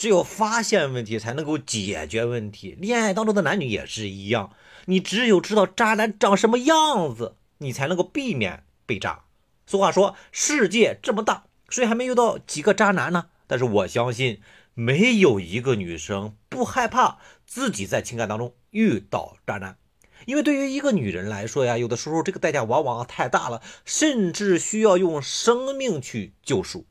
只有发现问题才能够解决问题。恋爱当中的男女也是一样，你只有知道渣男长什么样子，你才能够避免被渣。俗话说，世界这么大，谁还没遇到几个渣男呢？但是我相信，没有一个女生不害怕自己在情感当中遇到渣男。因为对于一个女人来说呀，有的时候这个代价往往太大了，甚至需要用生命去救赎。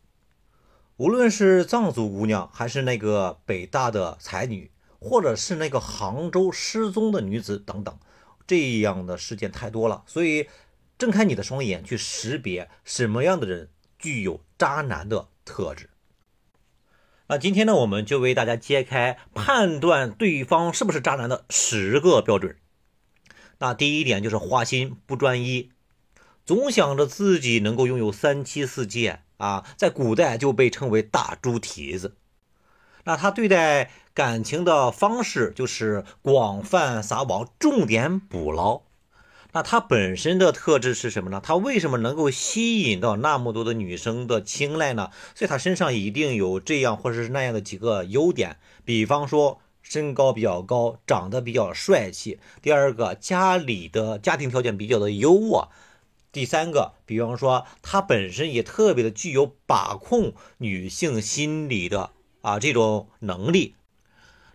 无论是藏族姑娘，还是那个北大的才女，或者是那个杭州失踪的女子等等，这样的事件太多了。所以，睁开你的双眼，去识别什么样的人具有渣男的特质。那今天呢，我们就为大家揭开判断对方是不是渣男的十个标准。那第一点就是花心不专一，总想着自己能够拥有三妻四妾啊，在古代就被称为大猪蹄子。那他对待感情的方式就是广泛撒网，重点捕捞。那他本身的特质是什么呢？他为什么能够吸引到那么多的女生的青睐呢？所以他身上一定有这样或者是那样的几个优点，比方说。身高比较高，长得比较帅气。第二个，家里的家庭条件比较的优渥。第三个，比方说他本身也特别的具有把控女性心理的啊这种能力。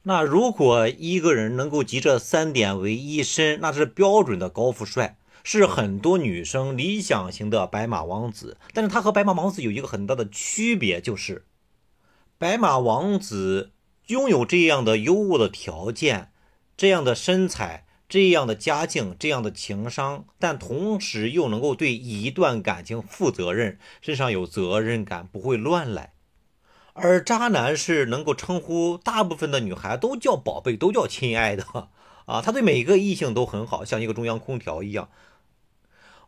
那如果一个人能够集这三点为一身，那是标准的高富帅，是很多女生理想型的白马王子。但是他和白马王子有一个很大的区别，就是白马王子。拥有这样的优渥的条件，这样的身材，这样的家境，这样的情商，但同时又能够对一段感情负责任，身上有责任感，不会乱来。而渣男是能够称呼大部分的女孩都叫宝贝，都叫亲爱的 啊，他对每个异性都很好，像一个中央空调一样，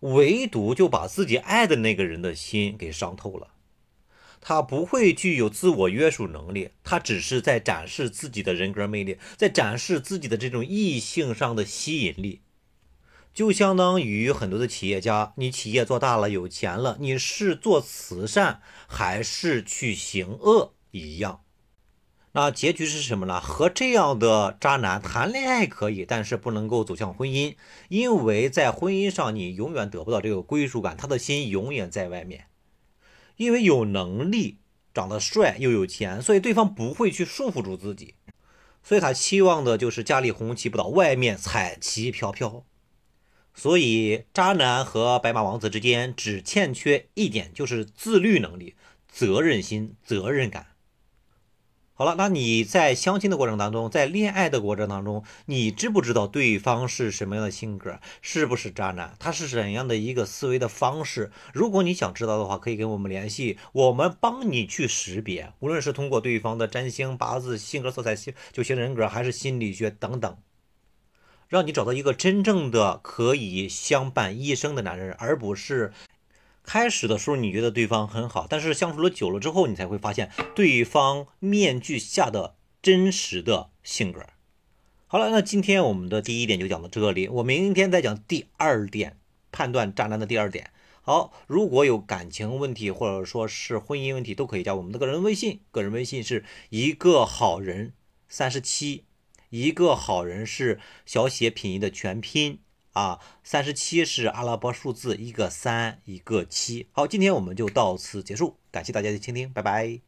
唯独就把自己爱的那个人的心给伤透了。他不会具有自我约束能力，他只是在展示自己的人格魅力，在展示自己的这种异性上的吸引力，就相当于很多的企业家，你企业做大了，有钱了，你是做慈善还是去行恶一样。那结局是什么呢？和这样的渣男谈恋爱可以，但是不能够走向婚姻，因为在婚姻上你永远得不到这个归属感，他的心永远在外面。因为有能力、长得帅又有钱，所以对方不会去束缚住自己，所以他期望的就是家里红旗不倒，外面彩旗飘飘。所以渣男和白马王子之间只欠缺一点，就是自律能力、责任心、责任感。好了，那你在相亲的过程当中，在恋爱的过程当中，你知不知道对方是什么样的性格，是不是渣男，他是怎样的一个思维的方式？如果你想知道的话，可以跟我们联系，我们帮你去识别，无论是通过对方的占星、八字、性格色彩、星九型人格，还是心理学等等，让你找到一个真正的可以相伴一生的男人，而不是。开始的时候你觉得对方很好，但是相处了久了之后，你才会发现对方面具下的真实的性格。好了，那今天我们的第一点就讲到这里，我明天再讲第二点，判断渣男的第二点。好，如果有感情问题或者说是婚姻问题，都可以加我们的个人微信，个人微信是一个好人三十七，一个好人是小写拼音的全拼。啊，三十七是阿拉伯数字，一个三，一个七。好，今天我们就到此结束，感谢大家的倾听，拜拜。